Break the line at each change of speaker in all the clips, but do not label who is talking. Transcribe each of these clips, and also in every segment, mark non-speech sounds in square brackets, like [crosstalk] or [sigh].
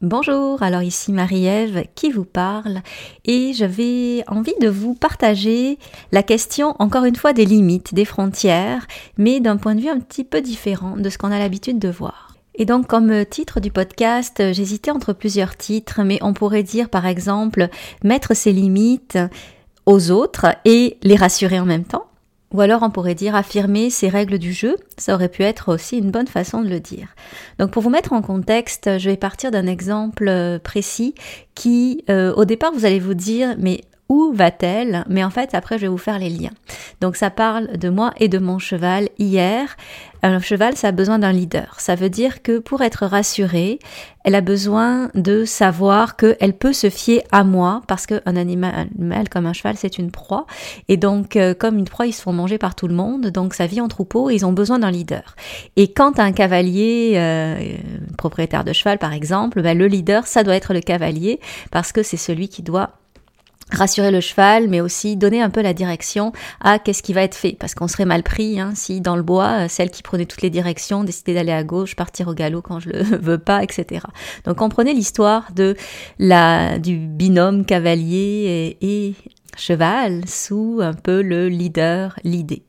Bonjour, alors ici Marie-Ève qui vous parle et j'avais envie de vous partager la question encore une fois des limites, des frontières, mais d'un point de vue un petit peu différent de ce qu'on a l'habitude de voir. Et donc comme titre du podcast, j'hésitais entre plusieurs titres, mais on pourrait dire par exemple mettre ses limites aux autres et les rassurer en même temps. Ou alors on pourrait dire affirmer ces règles du jeu, ça aurait pu être aussi une bonne façon de le dire. Donc pour vous mettre en contexte, je vais partir d'un exemple euh, précis qui euh, au départ vous allez vous dire mais où va-t-elle? Mais en fait, après, je vais vous faire les liens. Donc, ça parle de moi et de mon cheval hier. Un cheval, ça a besoin d'un leader. Ça veut dire que pour être rassurée, elle a besoin de savoir qu'elle peut se fier à moi parce qu'un animal, comme un cheval, c'est une proie. Et donc, euh, comme une proie, ils se font manger par tout le monde. Donc, ça vit en troupeau et ils ont besoin d'un leader. Et quand un cavalier, euh, propriétaire de cheval, par exemple, ben, le leader, ça doit être le cavalier parce que c'est celui qui doit rassurer le cheval, mais aussi donner un peu la direction à qu'est-ce qui va être fait, parce qu'on serait mal pris hein, si dans le bois, euh, celle qui prenait toutes les directions décidait d'aller à gauche, partir au galop quand je le [laughs] veux pas, etc. Donc comprenez l'histoire de la du binôme cavalier et, et cheval sous un peu le leader, l'idée.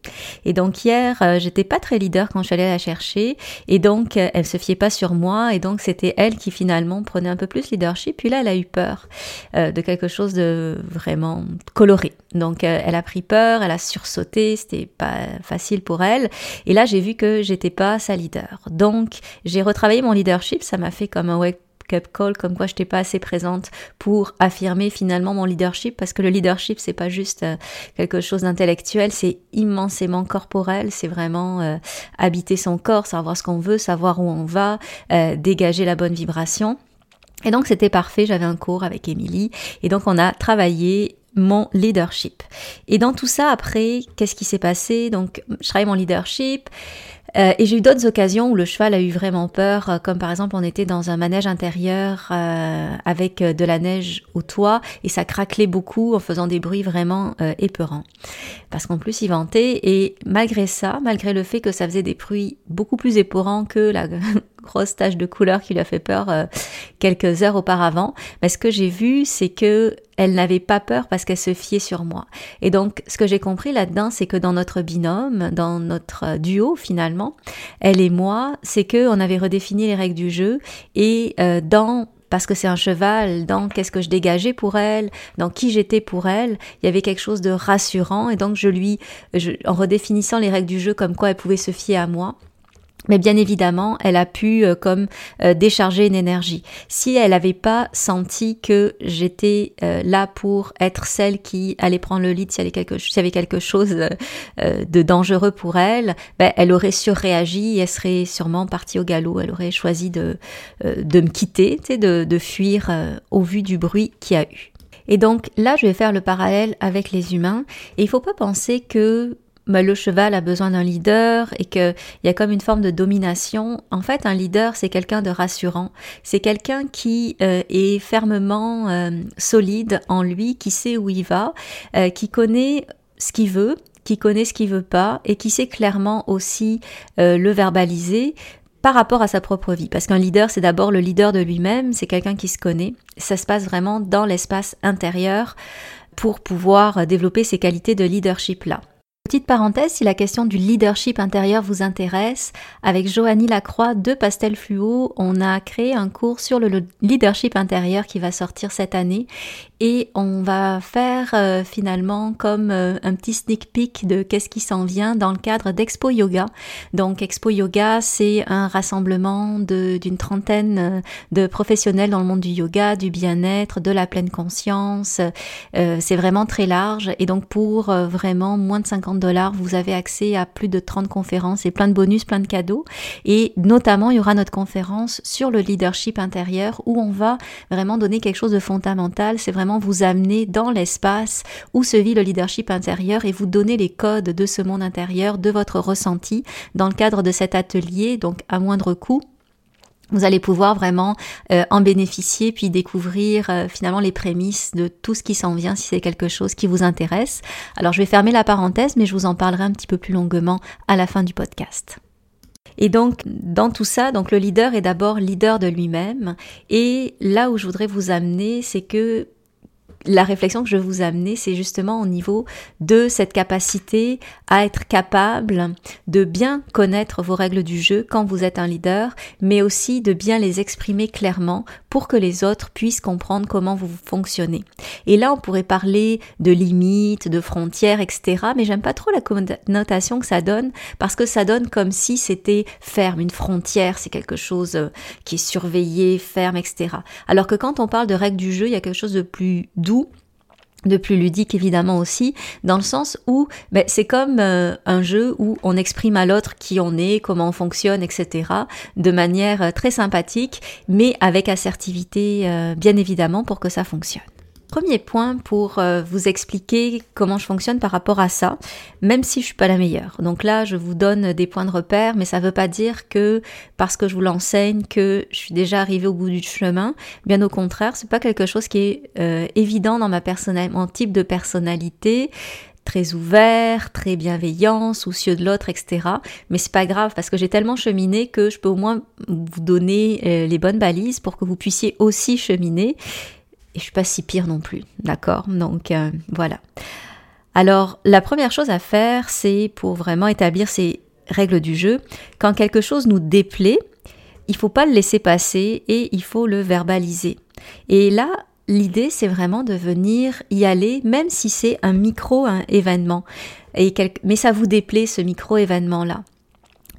Et donc hier, euh, j'étais pas très leader quand je suis allée la chercher et donc euh, elle se fiait pas sur moi et donc c'était elle qui finalement prenait un peu plus leadership. Puis là, elle a eu peur euh, de quelque chose de vraiment coloré. Donc elle a pris peur, elle a sursauté, c'était pas facile pour elle. Et là, j'ai vu que j'étais pas sa leader. Donc j'ai retravaillé mon leadership, ça m'a fait comme un wake up call comme quoi je n'étais pas assez présente pour affirmer finalement mon leadership parce que le leadership c'est pas juste euh, quelque chose d'intellectuel, c'est immensément corporel, c'est vraiment euh, habiter son corps, savoir ce qu'on veut, savoir où on va, euh, dégager la bonne vibration. Et donc c'était parfait, j'avais un cours avec Émilie et donc on a travaillé mon leadership. Et dans tout ça, après, qu'est-ce qui s'est passé? Donc, je travaille mon leadership. Euh, et j'ai eu d'autres occasions où le cheval a eu vraiment peur, euh, comme par exemple on était dans un manège intérieur euh, avec de la neige au toit et ça craquelait beaucoup en faisant des bruits vraiment épeurants. Parce qu'en plus il ventait et malgré ça, malgré le fait que ça faisait des bruits beaucoup plus épeurants que la grosse tache de couleur qui lui a fait peur euh, quelques heures auparavant. Mais ce que j'ai vu, c'est que elle n'avait pas peur parce qu'elle se fiait sur moi. Et donc, ce que j'ai compris là-dedans, c'est que dans notre binôme, dans notre duo finalement, elle et moi, c'est que on avait redéfini les règles du jeu et euh, dans parce que c'est un cheval, dans qu'est-ce que je dégageais pour elle, dans qui j'étais pour elle, il y avait quelque chose de rassurant et donc je lui, en redéfinissant les règles du jeu comme quoi elle pouvait se fier à moi, mais bien évidemment, elle a pu euh, comme euh, décharger une énergie. Si elle n'avait pas senti que j'étais euh, là pour être celle qui allait prendre le lead, s'il y, quelque, y avait quelque chose de dangereux pour elle, ben, elle aurait surréagi elle serait sûrement partie au galop. Elle aurait choisi de, de me quitter, de, de fuir au vu du bruit qu'il y a eu. Et donc là, je vais faire le parallèle avec les humains. Et il faut pas penser que bah, le cheval a besoin d'un leader et qu'il y a comme une forme de domination. En fait, un leader, c'est quelqu'un de rassurant. C'est quelqu'un qui euh, est fermement euh, solide en lui, qui sait où il va, euh, qui connaît ce qu'il veut, qui connaît ce qu'il veut pas et qui sait clairement aussi le verbaliser par rapport à sa propre vie. Parce qu'un leader, c'est d'abord le leader de lui-même, c'est quelqu'un qui se connaît. Ça se passe vraiment dans l'espace intérieur pour pouvoir développer ces qualités de leadership-là. Petite parenthèse, si la question du leadership intérieur vous intéresse, avec Joanie Lacroix de Pastel Fluo, on a créé un cours sur le leadership intérieur qui va sortir cette année et on va faire euh, finalement comme euh, un petit sneak peek de qu'est-ce qui s'en vient dans le cadre d'Expo Yoga. Donc Expo Yoga, c'est un rassemblement d'une trentaine euh, de professionnels dans le monde du yoga, du bien-être, de la pleine conscience. c'est vraiment très large et donc pour vraiment moins de 50 vous avez accès à plus de 30 conférences et plein de bonus, plein de cadeaux. Et notamment, il y aura notre conférence sur le leadership intérieur où on va vraiment donner quelque chose de fondamental. C'est vraiment vous amener dans l'espace où se vit le leadership intérieur et vous donner les codes de ce monde intérieur, de votre ressenti dans le cadre de cet atelier, donc à moindre coût vous allez pouvoir vraiment euh, en bénéficier puis découvrir euh, finalement les prémices de tout ce qui s'en vient si c'est quelque chose qui vous intéresse. Alors je vais fermer la parenthèse mais je vous en parlerai un petit peu plus longuement à la fin du podcast. Et donc, dans tout ça, donc le leader est d'abord leader de lui-même. Et là où je voudrais vous amener, c'est que la réflexion que je vous amener, c'est justement au niveau de cette capacité à être capable de bien connaître vos règles du jeu quand vous êtes un leader, mais aussi de bien les exprimer clairement pour que les autres puissent comprendre comment vous fonctionnez. Et là, on pourrait parler de limites, de frontières, etc. Mais j'aime pas trop la connotation que ça donne parce que ça donne comme si c'était ferme. Une frontière, c'est quelque chose euh, qui est surveillé, ferme, etc. Alors que quand on parle de règles du jeu, il y a quelque chose de plus doux de plus ludique évidemment aussi, dans le sens où ben, c'est comme euh, un jeu où on exprime à l'autre qui on est, comment on fonctionne, etc., de manière euh, très sympathique, mais avec assertivité euh, bien évidemment pour que ça fonctionne. Premier point pour euh, vous expliquer comment je fonctionne par rapport à ça, même si je suis pas la meilleure. Donc là, je vous donne des points de repère, mais ça veut pas dire que parce que je vous l'enseigne que je suis déjà arrivée au bout du chemin. Bien au contraire, c'est pas quelque chose qui est euh, évident dans ma personnalité, mon type de personnalité très ouvert, très bienveillant, soucieux de l'autre, etc. Mais c'est pas grave parce que j'ai tellement cheminé que je peux au moins vous donner euh, les bonnes balises pour que vous puissiez aussi cheminer et je suis pas si pire non plus, d'accord? Donc euh, voilà. Alors la première chose à faire, c'est pour vraiment établir ces règles du jeu. Quand quelque chose nous déplaît, il faut pas le laisser passer et il faut le verbaliser. Et là, l'idée, c'est vraiment de venir y aller, même si c'est un micro-événement. Et Mais ça vous déplaît, ce micro-événement-là.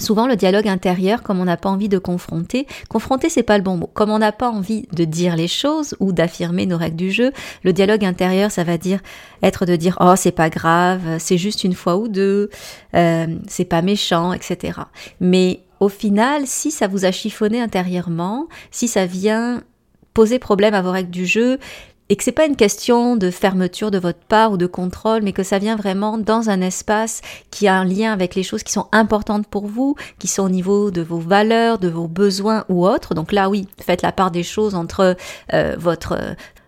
Souvent, le dialogue intérieur, comme on n'a pas envie de confronter, confronter c'est pas le bon mot. Comme on n'a pas envie de dire les choses ou d'affirmer nos règles du jeu, le dialogue intérieur, ça va dire être de dire oh c'est pas grave, c'est juste une fois ou deux, euh, c'est pas méchant, etc. Mais au final, si ça vous a chiffonné intérieurement, si ça vient poser problème à vos règles du jeu, et que c'est pas une question de fermeture de votre part ou de contrôle, mais que ça vient vraiment dans un espace qui a un lien avec les choses qui sont importantes pour vous, qui sont au niveau de vos valeurs, de vos besoins ou autres. Donc là, oui, faites la part des choses entre euh, votre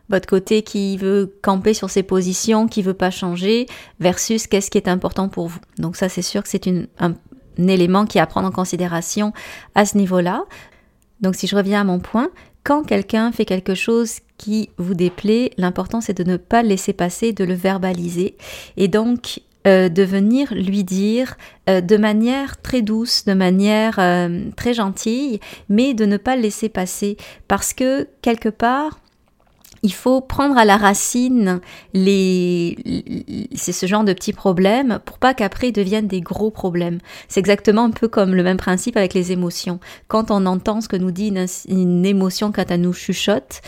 votre côté qui veut camper sur ses positions, qui veut pas changer, versus qu'est-ce qui est important pour vous. Donc ça, c'est sûr que c'est un, un élément qui est à prendre en considération à ce niveau-là. Donc si je reviens à mon point, quand quelqu'un fait quelque chose qui vous déplaît, l'important c'est de ne pas laisser passer, de le verbaliser et donc euh, de venir lui dire euh, de manière très douce, de manière euh, très gentille, mais de ne pas le laisser passer parce que quelque part il faut prendre à la racine les, c'est ce genre de petits problèmes pour pas qu'après ils deviennent des gros problèmes. C'est exactement un peu comme le même principe avec les émotions. Quand on entend ce que nous dit une, une émotion quand elle nous chuchote,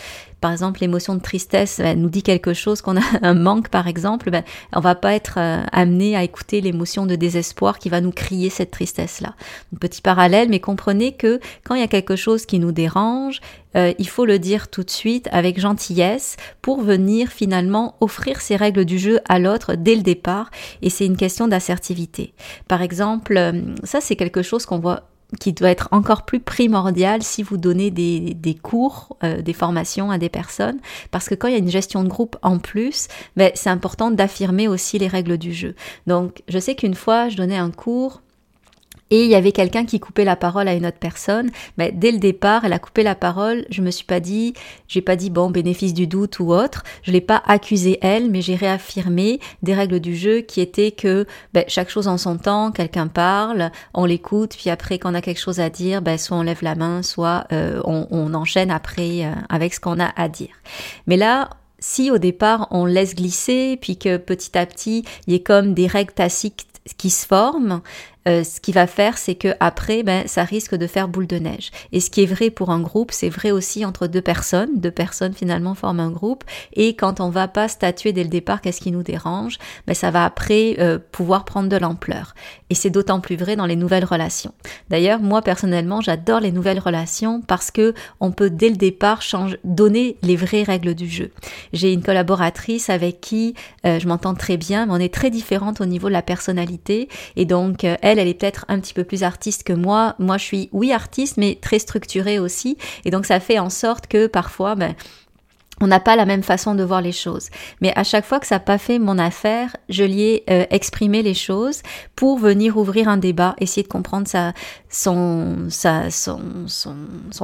par exemple l'émotion de tristesse ben, nous dit quelque chose, qu'on a [laughs] un manque par exemple, ben, on va pas être euh, amené à écouter l'émotion de désespoir qui va nous crier cette tristesse-là. petit parallèle, mais comprenez que quand il y a quelque chose qui nous dérange, euh, il faut le dire tout de suite avec gentillesse pour venir finalement offrir ces règles du jeu à l'autre dès le départ et c'est une question d'assertivité. Par exemple, euh, ça c'est quelque chose qu'on voit qui doit être encore plus primordial si vous donnez des, des cours, euh, des formations à des personnes, parce que quand il y a une gestion de groupe en plus, ben, c'est important d'affirmer aussi les règles du jeu. Donc, je sais qu'une fois, je donnais un cours et il y avait quelqu'un qui coupait la parole à une autre personne, mais dès le départ, elle a coupé la parole. Je me suis pas dit, j'ai pas dit bon bénéfice du doute ou autre. Je l'ai pas accusé elle, mais j'ai réaffirmé des règles du jeu qui étaient que ben, chaque chose en son temps. Quelqu'un parle, on l'écoute, puis après quand on a quelque chose à dire, ben, soit on lève la main, soit euh, on, on, enchaîne après euh, avec ce qu'on a à dire. Mais là, si au départ on laisse glisser, puis que petit à petit il y ait comme des règles tacites qui se forment, euh, ce qui va faire, c'est que après, ben, ça risque de faire boule de neige. Et ce qui est vrai pour un groupe, c'est vrai aussi entre deux personnes. Deux personnes finalement forment un groupe. Et quand on va pas statuer dès le départ, qu'est-ce qui nous dérange, ben, ça va après euh, pouvoir prendre de l'ampleur. Et c'est d'autant plus vrai dans les nouvelles relations. D'ailleurs, moi personnellement, j'adore les nouvelles relations parce que on peut dès le départ changer, donner les vraies règles du jeu. J'ai une collaboratrice avec qui euh, je m'entends très bien, mais on est très différentes au niveau de la personnalité. Et donc, elle est peut-être un petit peu plus artiste que moi. Moi, je suis, oui, artiste, mais très structurée aussi. Et donc, ça fait en sorte que parfois, ben, on n'a pas la même façon de voir les choses. Mais à chaque fois que ça n'a pas fait mon affaire, je lui ai euh, exprimé les choses pour venir ouvrir un débat, essayer de comprendre sa, son,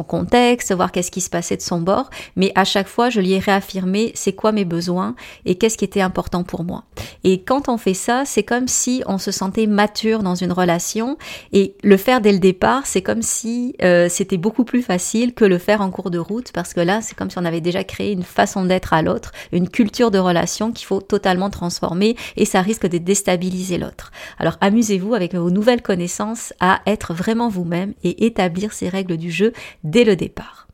contexte, voir qu'est-ce qui se passait de son bord. Mais à chaque fois, je lui ai réaffirmé c'est quoi mes besoins et qu'est-ce qui était important pour moi. Et quand on fait ça, c'est comme si on se sentait mature dans une relation. Et le faire dès le départ, c'est comme si euh, c'était beaucoup plus facile que le faire en cours de route, parce que là, c'est comme si on avait déjà créé une façon d'être à l'autre, une culture de relation qu'il faut totalement transformer et ça risque de déstabiliser l'autre. Alors amusez-vous avec vos nouvelles connaissances à être vraiment vous-même et établir ces règles du jeu dès le départ.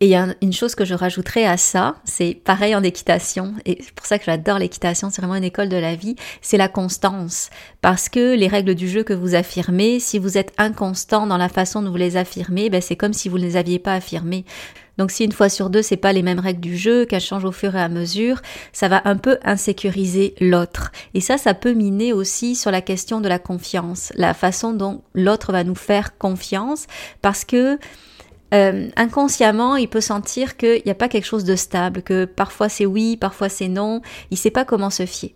Et il y a une chose que je rajouterais à ça, c'est pareil en équitation, et c'est pour ça que j'adore l'équitation, c'est vraiment une école de la vie, c'est la constance. Parce que les règles du jeu que vous affirmez, si vous êtes inconstant dans la façon dont vous les affirmez, ben c'est comme si vous ne les aviez pas affirmées. Donc si une fois sur deux, c'est pas les mêmes règles du jeu, qu'elles changent au fur et à mesure, ça va un peu insécuriser l'autre. Et ça, ça peut miner aussi sur la question de la confiance, la façon dont l'autre va nous faire confiance, parce que euh, inconsciemment, il peut sentir qu'il n'y a pas quelque chose de stable, que parfois c'est oui, parfois c'est non, il ne sait pas comment se fier.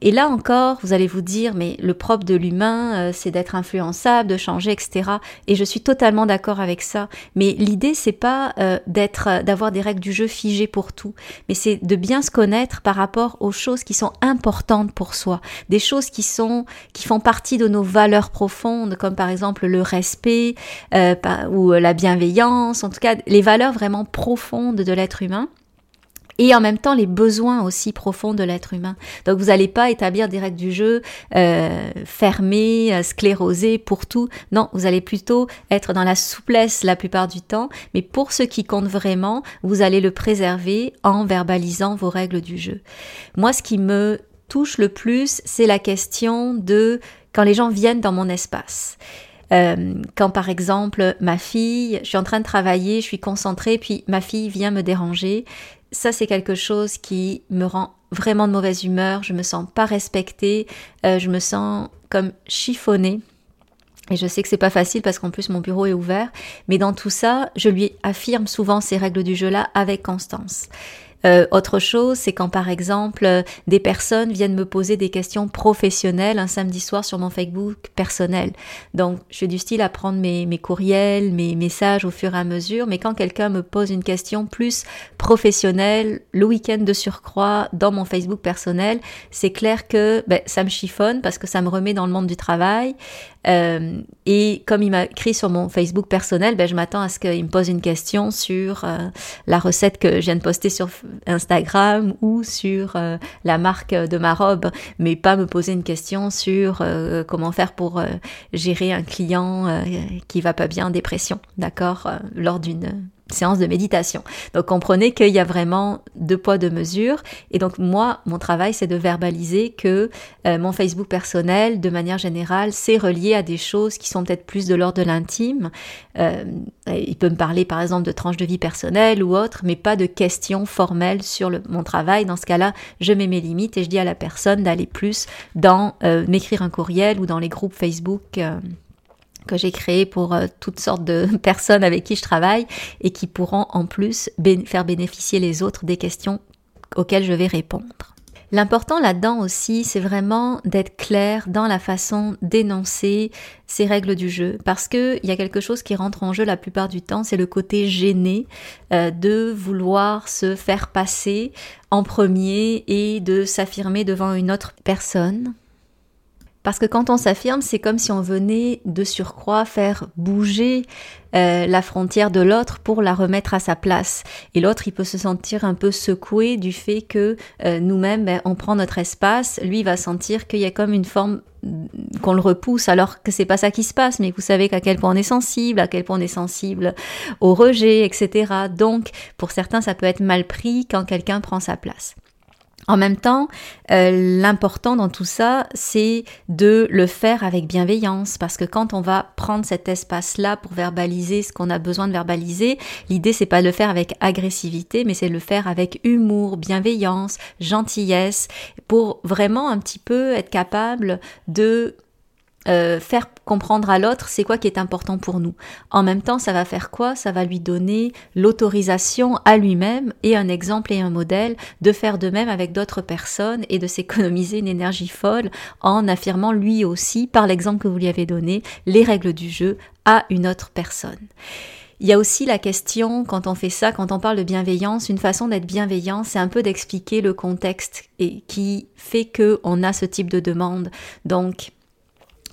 Et là encore, vous allez vous dire, mais le propre de l'humain, euh, c'est d'être influençable, de changer, etc. Et je suis totalement d'accord avec ça. Mais l'idée, c'est pas euh, d'être, euh, d'avoir des règles du jeu figées pour tout, mais c'est de bien se connaître par rapport aux choses qui sont importantes pour soi, des choses qui sont, qui font partie de nos valeurs profondes, comme par exemple le respect ou la bienveillance, en tout cas les valeurs vraiment profondes de l'être humain et en même temps les besoins aussi profonds de l'être humain. Donc vous n'allez pas établir des règles du jeu euh, fermées, euh, sclérosées pour tout. Non, vous allez plutôt être dans la souplesse la plupart du temps, mais pour ce qui compte vraiment, vous allez le préserver en verbalisant vos règles du jeu. Moi, ce qui me touche le plus, c'est la question de quand les gens viennent dans mon espace. Euh, quand par exemple ma fille, je suis en train de travailler, je suis concentrée, puis ma fille vient me déranger, ça c'est quelque chose qui me rend vraiment de mauvaise humeur, je me sens pas respectée, euh, je me sens comme chiffonnée. Et je sais que c'est pas facile parce qu'en plus mon bureau est ouvert, mais dans tout ça, je lui affirme souvent ces règles du jeu-là avec constance. Euh, autre chose, c'est quand par exemple euh, des personnes viennent me poser des questions professionnelles un samedi soir sur mon Facebook personnel. Donc je suis du style à prendre mes, mes courriels, mes messages au fur et à mesure, mais quand quelqu'un me pose une question plus professionnelle, le week-end de surcroît, dans mon Facebook personnel, c'est clair que ben, ça me chiffonne parce que ça me remet dans le monde du travail. Euh, et comme il m'a écrit sur mon Facebook personnel, ben, je m'attends à ce qu'il me pose une question sur euh, la recette que je viens de poster sur Instagram ou sur euh, la marque de ma robe, mais pas me poser une question sur comment faire pour gérer un client qui va pas bien en dépression, d'accord, lors d'une séance de méditation. Donc comprenez qu'il y a vraiment deux poids, deux mesures. Et donc moi, mon travail, c'est de verbaliser que euh, mon Facebook personnel, de manière générale, c'est relié à des choses qui sont peut-être plus de l'ordre de l'intime. Euh, il peut me parler par exemple de tranches de vie personnelle ou autre, mais pas de questions formelles sur le, mon travail. Dans ce cas-là, je mets mes limites et je dis à la personne d'aller plus dans euh, m'écrire un courriel ou dans les groupes Facebook que j'ai créé pour euh, toutes sortes de [laughs] personnes avec qui je travaille et qui pourront en plus faire bénéficier les autres des questions auxquelles je vais répondre. L'important là-dedans aussi, c'est vraiment d'être clair dans la façon d'énoncer ces règles du jeu, parce que il y a quelque chose qui rentre en jeu la plupart du temps, c'est le côté gêné euh, de vouloir se faire passer en premier et de s'affirmer devant une autre personne. Parce que quand on s'affirme, c'est comme si on venait de surcroît faire bouger euh, la frontière de l'autre pour la remettre à sa place. Et l'autre, il peut se sentir un peu secoué du fait que euh, nous-mêmes, ben, on prend notre espace. Lui va sentir qu'il y a comme une forme qu'on le repousse alors que c'est pas ça qui se passe, mais vous savez qu'à quel point on est sensible, à quel point on est sensible au rejet, etc. Donc, pour certains, ça peut être mal pris quand quelqu'un prend sa place. En même temps, euh, l'important dans tout ça, c'est de le faire avec bienveillance, parce que quand on va prendre cet espace-là pour verbaliser ce qu'on a besoin de verbaliser, l'idée c'est pas de le faire avec agressivité, mais c'est de le faire avec humour, bienveillance, gentillesse, pour vraiment un petit peu être capable de euh, faire comprendre à l'autre c'est quoi qui est important pour nous. En même temps, ça va faire quoi? Ça va lui donner l'autorisation à lui-même et un exemple et un modèle de faire de même avec d'autres personnes et de s'économiser une énergie folle en affirmant lui aussi, par l'exemple que vous lui avez donné, les règles du jeu à une autre personne. Il y a aussi la question, quand on fait ça, quand on parle de bienveillance, une façon d'être bienveillant, c'est un peu d'expliquer le contexte et qui fait que on a ce type de demande. Donc,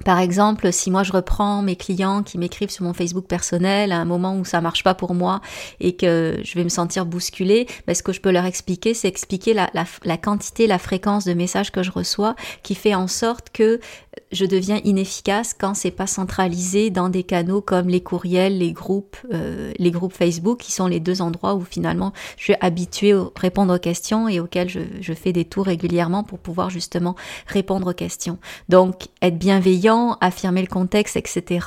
par exemple, si moi je reprends mes clients qui m'écrivent sur mon Facebook personnel à un moment où ça marche pas pour moi et que je vais me sentir bousculée, ben ce que je peux leur expliquer, c'est expliquer la, la, la, quantité, la fréquence de messages que je reçois qui fait en sorte que je deviens inefficace quand c'est pas centralisé dans des canaux comme les courriels, les groupes, euh, les groupes Facebook, qui sont les deux endroits où finalement je suis habituée à répondre aux questions et auxquels je, je fais des tours régulièrement pour pouvoir justement répondre aux questions. Donc être bienveillant, affirmer le contexte, etc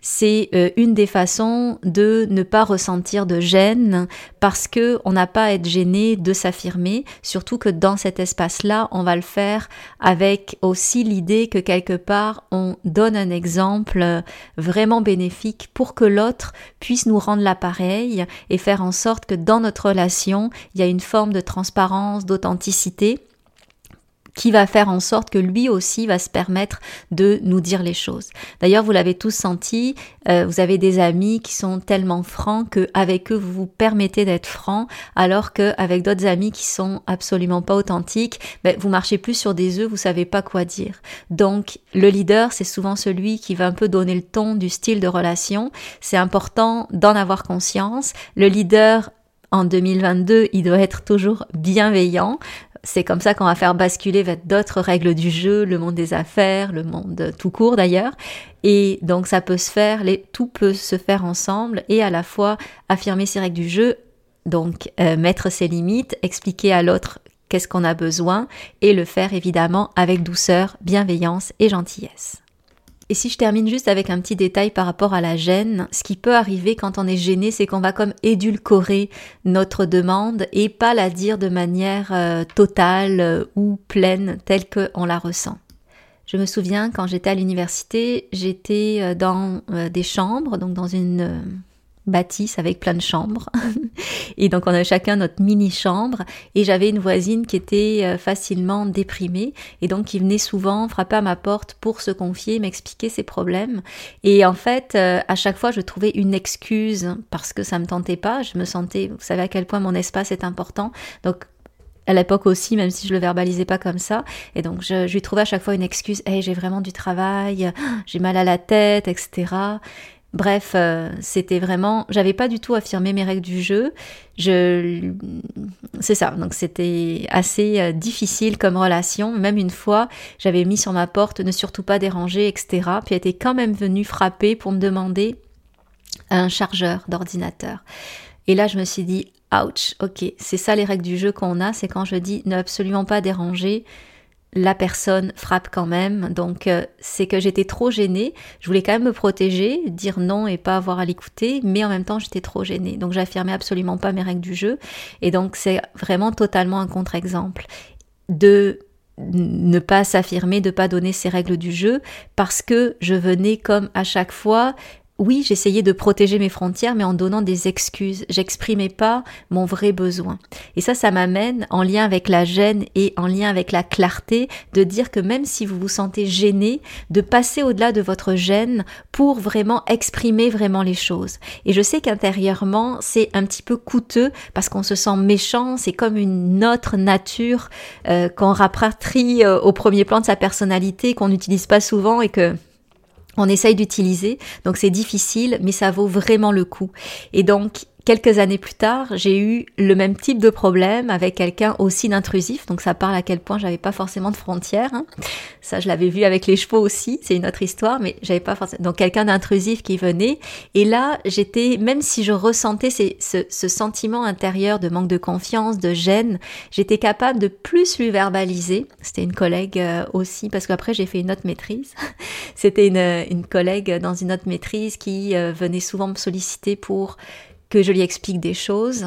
c'est euh, une des façons de ne pas ressentir de gêne parce que on n'a pas à être gêné de s'affirmer, surtout que dans cet espace-là, on va le faire avec aussi l'idée que quelque part on donne un exemple vraiment bénéfique pour que l'autre puisse nous rendre l'appareil et faire en sorte que dans notre relation, il y a une forme de transparence, d'authenticité qui va faire en sorte que lui aussi va se permettre de nous dire les choses. D'ailleurs, vous l'avez tous senti, euh, vous avez des amis qui sont tellement francs que avec eux vous vous permettez d'être franc, alors que avec d'autres amis qui sont absolument pas authentiques, ben, vous marchez plus sur des œufs, vous savez pas quoi dire. Donc, le leader, c'est souvent celui qui va un peu donner le ton du style de relation. C'est important d'en avoir conscience. Le leader en 2022, il doit être toujours bienveillant, c'est comme ça qu'on va faire basculer d'autres règles du jeu, le monde des affaires, le monde tout court d'ailleurs. Et donc ça peut se faire, les, tout peut se faire ensemble et à la fois affirmer ses règles du jeu, donc euh, mettre ses limites, expliquer à l'autre qu'est-ce qu'on a besoin et le faire évidemment avec douceur, bienveillance et gentillesse. Et si je termine juste avec un petit détail par rapport à la gêne, ce qui peut arriver quand on est gêné, c'est qu'on va comme édulcorer notre demande et pas la dire de manière euh, totale euh, ou pleine telle qu'on la ressent. Je me souviens quand j'étais à l'université, j'étais euh, dans des chambres, donc dans une bâtisse avec plein de chambres. [laughs] et donc on avait chacun notre mini-chambre. Et j'avais une voisine qui était euh, facilement déprimée et donc qui venait souvent frapper à ma porte pour se confier, m'expliquer ses problèmes. Et en fait, euh, à chaque fois, je trouvais une excuse parce que ça me tentait pas. Je me sentais, vous savez à quel point mon espace est important. Donc à l'époque aussi, même si je le verbalisais pas comme ça. Et donc, je, je lui trouvais à chaque fois une excuse. Hey, j'ai vraiment du travail, [gasps] j'ai mal à la tête, etc. Bref, euh, c'était vraiment, j'avais pas du tout affirmé mes règles du jeu. Je, c'est ça. Donc c'était assez euh, difficile comme relation. Même une fois, j'avais mis sur ma porte ne surtout pas déranger, etc. Puis elle était quand même venue frapper pour me demander un chargeur d'ordinateur. Et là, je me suis dit, ouch, ok, c'est ça les règles du jeu qu'on a, c'est quand je dis ne absolument pas déranger, la personne frappe quand même. Donc euh, c'est que j'étais trop gênée. Je voulais quand même me protéger, dire non et pas avoir à l'écouter, mais en même temps j'étais trop gênée. Donc j'affirmais absolument pas mes règles du jeu. Et donc c'est vraiment totalement un contre-exemple de ne pas s'affirmer, de pas donner ses règles du jeu, parce que je venais comme à chaque fois oui, j'essayais de protéger mes frontières, mais en donnant des excuses. J'exprimais pas mon vrai besoin. Et ça, ça m'amène, en lien avec la gêne et en lien avec la clarté, de dire que même si vous vous sentez gêné, de passer au-delà de votre gêne pour vraiment exprimer vraiment les choses. Et je sais qu'intérieurement, c'est un petit peu coûteux parce qu'on se sent méchant, c'est comme une autre nature euh, qu'on rapatrie euh, au premier plan de sa personnalité, qu'on n'utilise pas souvent et que on essaye d'utiliser, donc c'est difficile, mais ça vaut vraiment le coup. Et donc, Quelques années plus tard, j'ai eu le même type de problème avec quelqu'un aussi d'intrusif. Donc ça parle à quel point j'avais pas forcément de frontières. Hein. Ça, je l'avais vu avec les chevaux aussi. C'est une autre histoire, mais j'avais pas forcément. Donc quelqu'un d'intrusif qui venait. Et là, j'étais, même si je ressentais ce, ce, sentiment intérieur de manque de confiance, de gêne, j'étais capable de plus lui verbaliser. C'était une collègue euh, aussi, parce qu'après j'ai fait une autre maîtrise. [laughs] C'était une, une collègue dans une autre maîtrise qui euh, venait souvent me solliciter pour que je lui explique des choses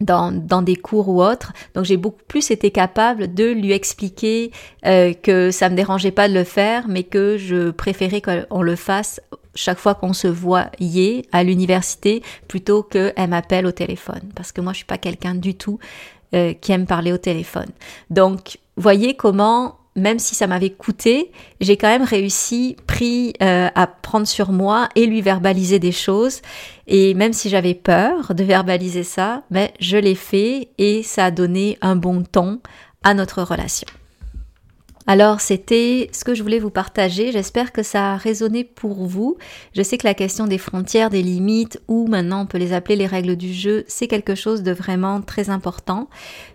dans, dans des cours ou autres. Donc j'ai beaucoup plus été capable de lui expliquer euh, que ça me dérangeait pas de le faire, mais que je préférais qu'on le fasse chaque fois qu'on se voyait à l'université plutôt qu'elle m'appelle au téléphone. Parce que moi je suis pas quelqu'un du tout euh, qui aime parler au téléphone. Donc voyez comment même si ça m'avait coûté, j'ai quand même réussi, pris euh, à prendre sur moi et lui verbaliser des choses. Et même si j'avais peur de verbaliser ça, mais je l'ai fait et ça a donné un bon ton à notre relation. Alors c'était ce que je voulais vous partager. J'espère que ça a résonné pour vous. Je sais que la question des frontières, des limites, ou maintenant on peut les appeler les règles du jeu, c'est quelque chose de vraiment très important.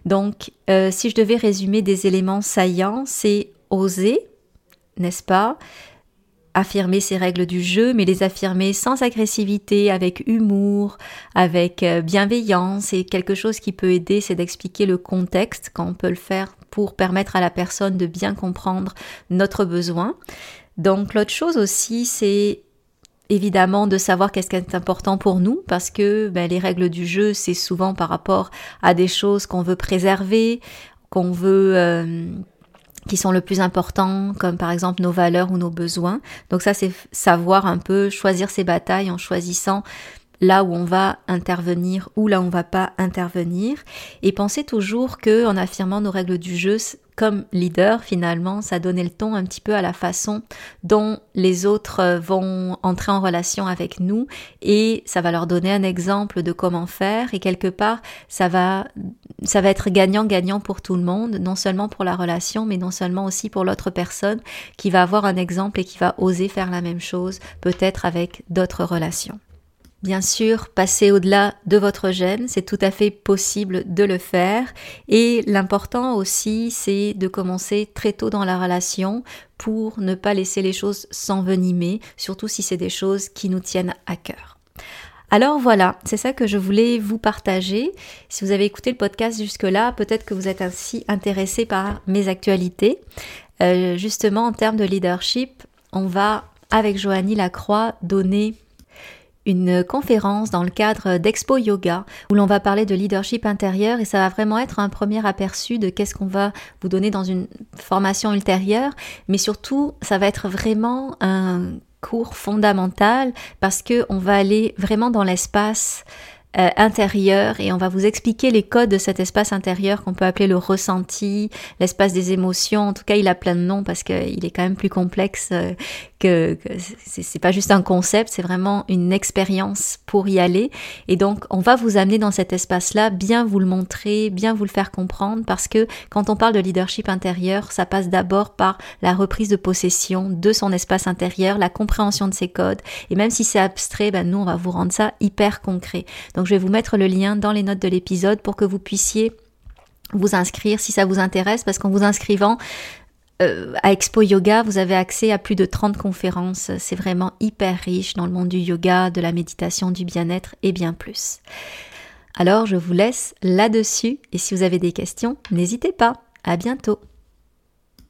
Donc euh, si je devais résumer des éléments saillants, c'est oser, n'est-ce pas? Affirmer ces règles du jeu, mais les affirmer sans agressivité, avec humour, avec euh, bienveillance. Et quelque chose qui peut aider, c'est d'expliquer le contexte quand on peut le faire pour permettre à la personne de bien comprendre notre besoin. Donc l'autre chose aussi, c'est évidemment de savoir qu'est-ce qui est important pour nous parce que ben, les règles du jeu c'est souvent par rapport à des choses qu'on veut préserver qu'on veut euh, qui sont le plus important comme par exemple nos valeurs ou nos besoins. Donc ça c'est savoir un peu choisir ses batailles en choisissant là où on va intervenir ou là où on va pas intervenir. Et pensez toujours que en affirmant nos règles du jeu comme leader finalement ça donnait le ton un petit peu à la façon dont les autres euh, vont entrer en relation avec nous et ça va leur donner un exemple de comment faire et quelque part ça va ça va être gagnant gagnant pour tout le monde non seulement pour la relation mais non seulement aussi pour l'autre personne qui va avoir un exemple et qui va oser faire la même chose peut-être avec d'autres relations Bien sûr, passer au-delà de votre gêne, c'est tout à fait possible de le faire. Et l'important aussi, c'est de commencer très tôt dans la relation pour ne pas laisser les choses s'envenimer, surtout si c'est des choses qui nous tiennent à cœur. Alors voilà, c'est ça que je voulais vous partager. Si vous avez écouté le podcast jusque-là, peut-être que vous êtes ainsi intéressé par mes actualités. Euh, justement, en termes de leadership, on va, avec Joanie Lacroix, donner une conférence dans le cadre d'Expo Yoga où l'on va parler de leadership intérieur et ça va vraiment être un premier aperçu de qu'est-ce qu'on va vous donner dans une formation ultérieure, mais surtout ça va être vraiment un cours fondamental parce que on va aller vraiment dans l'espace euh, intérieur et on va vous expliquer les codes de cet espace intérieur qu'on peut appeler le ressenti, l'espace des émotions. En tout cas, il a plein de noms parce qu'il est quand même plus complexe euh, que, que c'est pas juste un concept, c'est vraiment une expérience pour y aller. Et donc, on va vous amener dans cet espace-là, bien vous le montrer, bien vous le faire comprendre parce que quand on parle de leadership intérieur, ça passe d'abord par la reprise de possession de son espace intérieur, la compréhension de ses codes. Et même si c'est abstrait, ben nous, on va vous rendre ça hyper concret. Donc, je vais vous mettre le lien dans les notes de l'épisode pour que vous puissiez vous inscrire si ça vous intéresse, parce qu'en vous inscrivant, euh, à Expo Yoga, vous avez accès à plus de 30 conférences. C'est vraiment hyper riche dans le monde du yoga, de la méditation, du bien-être et bien plus. Alors, je vous laisse là-dessus et si vous avez des questions, n'hésitez pas. À bientôt.